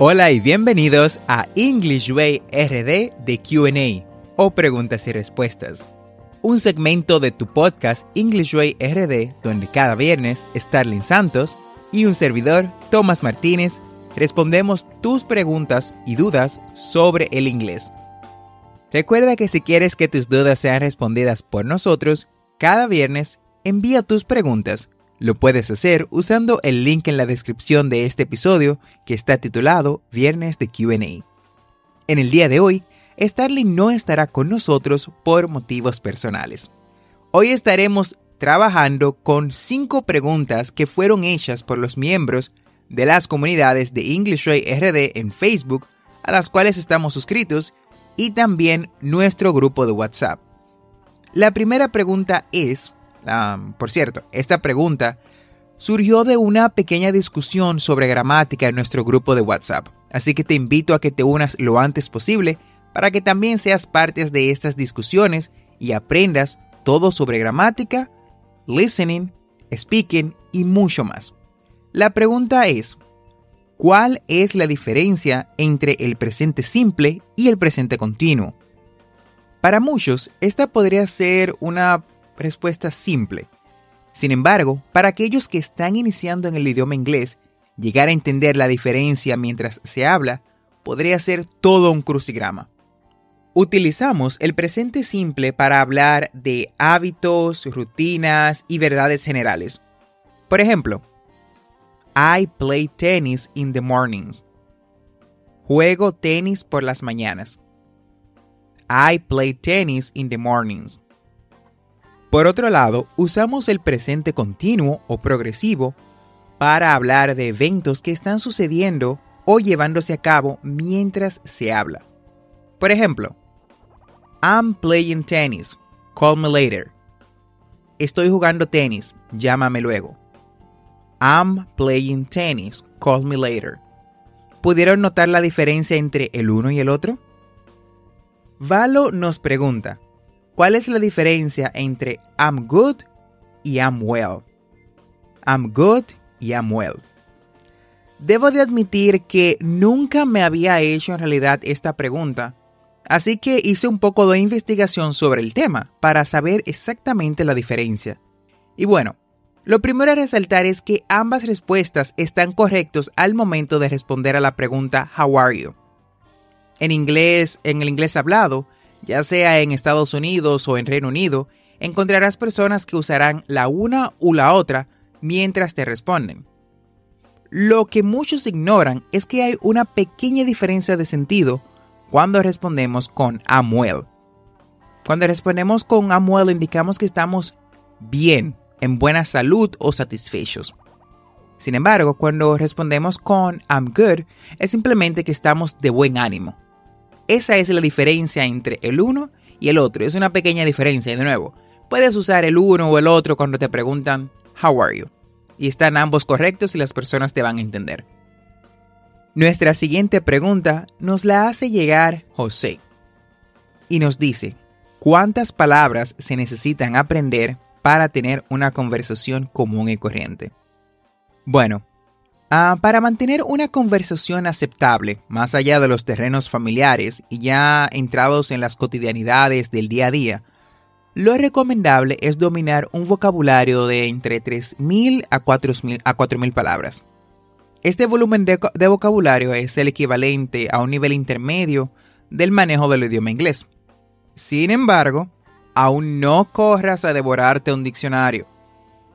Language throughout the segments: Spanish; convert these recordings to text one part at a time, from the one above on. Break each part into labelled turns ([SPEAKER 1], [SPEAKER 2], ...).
[SPEAKER 1] Hola y bienvenidos a English Way RD de QA o preguntas y respuestas. Un segmento de tu podcast English Way RD donde cada viernes Starling Santos y un servidor, Tomás Martínez, respondemos tus preguntas y dudas sobre el inglés. Recuerda que si quieres que tus dudas sean respondidas por nosotros, cada viernes envía tus preguntas lo puedes hacer usando el link en la descripción de este episodio que está titulado Viernes de QA. En el día de hoy, Starling no estará con nosotros por motivos personales. Hoy estaremos trabajando con cinco preguntas que fueron hechas por los miembros de las comunidades de English Way RD en Facebook, a las cuales estamos suscritos, y también nuestro grupo de WhatsApp. La primera pregunta es, por cierto, esta pregunta surgió de una pequeña discusión sobre gramática en nuestro grupo de WhatsApp, así que te invito a que te unas lo antes posible para que también seas parte de estas discusiones y aprendas todo sobre gramática, listening, speaking y mucho más. La pregunta es, ¿cuál es la diferencia entre el presente simple y el presente continuo? Para muchos, esta podría ser una respuesta simple. Sin embargo, para aquellos que están iniciando en el idioma inglés, llegar a entender la diferencia mientras se habla podría ser todo un crucigrama. Utilizamos el presente simple para hablar de hábitos, rutinas y verdades generales. Por ejemplo, I play tennis in the mornings. Juego tenis por las mañanas. I play tennis in the mornings. Por otro lado, usamos el presente continuo o progresivo para hablar de eventos que están sucediendo o llevándose a cabo mientras se habla. Por ejemplo, I'm playing tennis. Call me later. Estoy jugando tenis. Llámame luego. I'm playing tennis. Call me later. ¿Pudieron notar la diferencia entre el uno y el otro? Valo nos pregunta, ¿Cuál es la diferencia entre I'm good y I'm well? I'm good y I'm well. Debo de admitir que nunca me había hecho en realidad esta pregunta, así que hice un poco de investigación sobre el tema para saber exactamente la diferencia. Y bueno, lo primero a resaltar es que ambas respuestas están correctos al momento de responder a la pregunta How are you? En inglés, en el inglés hablado, ya sea en Estados Unidos o en Reino Unido, encontrarás personas que usarán la una u la otra mientras te responden. Lo que muchos ignoran es que hay una pequeña diferencia de sentido cuando respondemos con I'm well. Cuando respondemos con I'm well indicamos que estamos bien, en buena salud o satisfechos. Sin embargo, cuando respondemos con I'm good, es simplemente que estamos de buen ánimo. Esa es la diferencia entre el uno y el otro. Es una pequeña diferencia. Y de nuevo, puedes usar el uno o el otro cuando te preguntan How are you? Y están ambos correctos y las personas te van a entender. Nuestra siguiente pregunta nos la hace llegar José. Y nos dice, ¿cuántas palabras se necesitan aprender para tener una conversación común y corriente? Bueno, Ah, para mantener una conversación aceptable, más allá de los terrenos familiares y ya entrados en las cotidianidades del día a día, lo recomendable es dominar un vocabulario de entre 3.000 a 4.000 palabras. Este volumen de, de vocabulario es el equivalente a un nivel intermedio del manejo del idioma inglés. Sin embargo, aún no corras a devorarte un diccionario,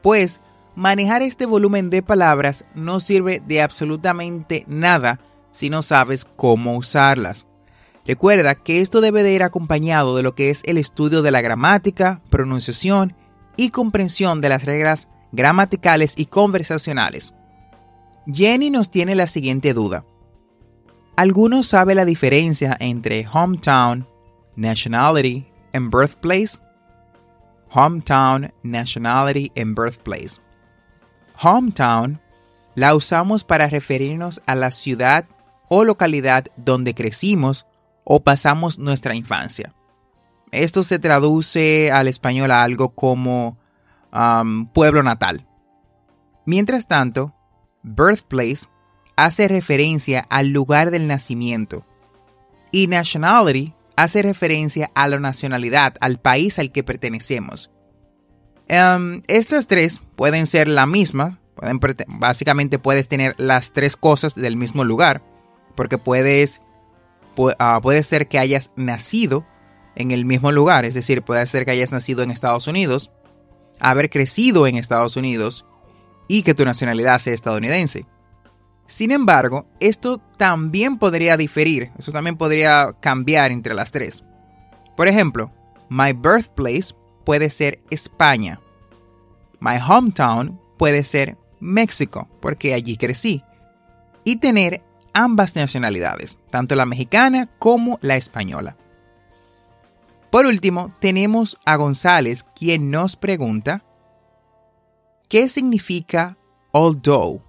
[SPEAKER 1] pues manejar este volumen de palabras no sirve de absolutamente nada si no sabes cómo usarlas. Recuerda que esto debe de ir acompañado de lo que es el estudio de la gramática, pronunciación y comprensión de las reglas gramaticales y conversacionales. Jenny nos tiene la siguiente duda. ¿Alguno sabe la diferencia entre hometown, nationality and birthplace? Hometown, nationality and birthplace. Hometown la usamos para referirnos a la ciudad o localidad donde crecimos o pasamos nuestra infancia. Esto se traduce al español a algo como um, pueblo natal. Mientras tanto, birthplace hace referencia al lugar del nacimiento y nationality hace referencia a la nacionalidad, al país al que pertenecemos. Um, estas tres pueden ser la misma, básicamente puedes tener las tres cosas del mismo lugar, porque puedes, ah, puede ser que hayas nacido en el mismo lugar, es decir, puede ser que hayas nacido en Estados Unidos, haber crecido en Estados Unidos y que tu nacionalidad sea estadounidense. Sin embargo, esto también podría diferir, eso también podría cambiar entre las tres. Por ejemplo, my birthplace puede ser España. My hometown puede ser México, porque allí crecí. Y tener ambas nacionalidades, tanto la mexicana como la española. Por último, tenemos a González, quien nos pregunta, ¿qué significa although,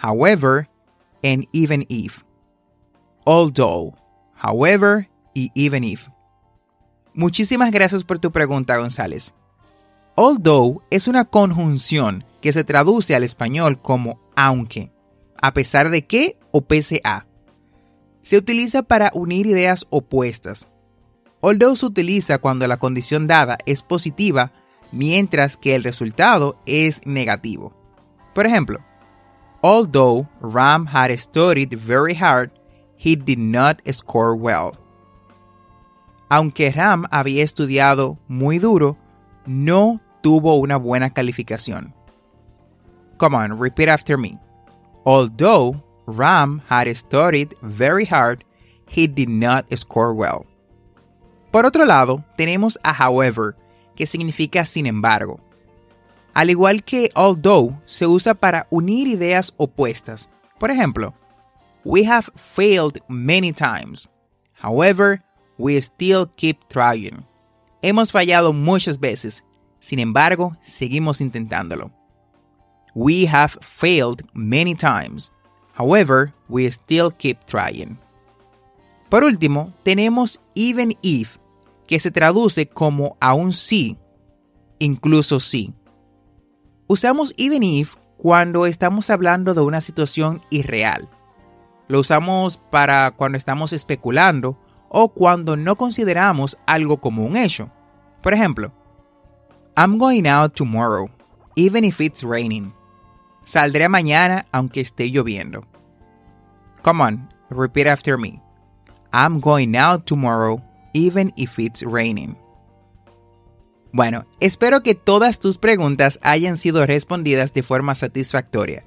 [SPEAKER 1] however, and even if? Although, however y even if. Muchísimas gracias por tu pregunta, González. Although es una conjunción que se traduce al español como aunque, a pesar de que o pese a. Se utiliza para unir ideas opuestas. Although se utiliza cuando la condición dada es positiva, mientras que el resultado es negativo. Por ejemplo, although Ram had studied very hard, he did not score well. Aunque Ram había estudiado muy duro, no tuvo una buena calificación. Come on, repeat after me. Although Ram had studied very hard, he did not score well. Por otro lado, tenemos a however, que significa sin embargo. Al igual que although, se usa para unir ideas opuestas. Por ejemplo, we have failed many times. However, we still keep trying. Hemos fallado muchas veces. Sin embargo, seguimos intentándolo. We have failed many times. However, we still keep trying. Por último, tenemos even if, que se traduce como aún sí, incluso sí. Usamos even if cuando estamos hablando de una situación irreal. Lo usamos para cuando estamos especulando o cuando no consideramos algo como un hecho. Por ejemplo, I'm going out tomorrow, even if it's raining. Saldré mañana aunque esté lloviendo. Come on, repeat after me. I'm going out tomorrow, even if it's raining. Bueno, espero que todas tus preguntas hayan sido respondidas de forma satisfactoria.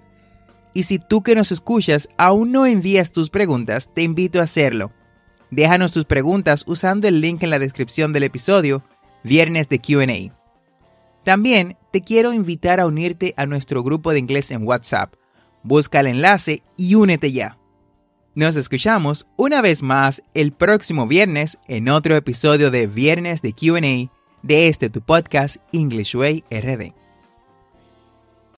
[SPEAKER 1] Y si tú que nos escuchas aún no envías tus preguntas, te invito a hacerlo. Déjanos tus preguntas usando el link en la descripción del episodio, Viernes de QA. También te quiero invitar a unirte a nuestro grupo de inglés en WhatsApp. Busca el enlace y únete ya. Nos escuchamos una vez más el próximo viernes en otro episodio de Viernes de QA de este tu podcast English Way RD.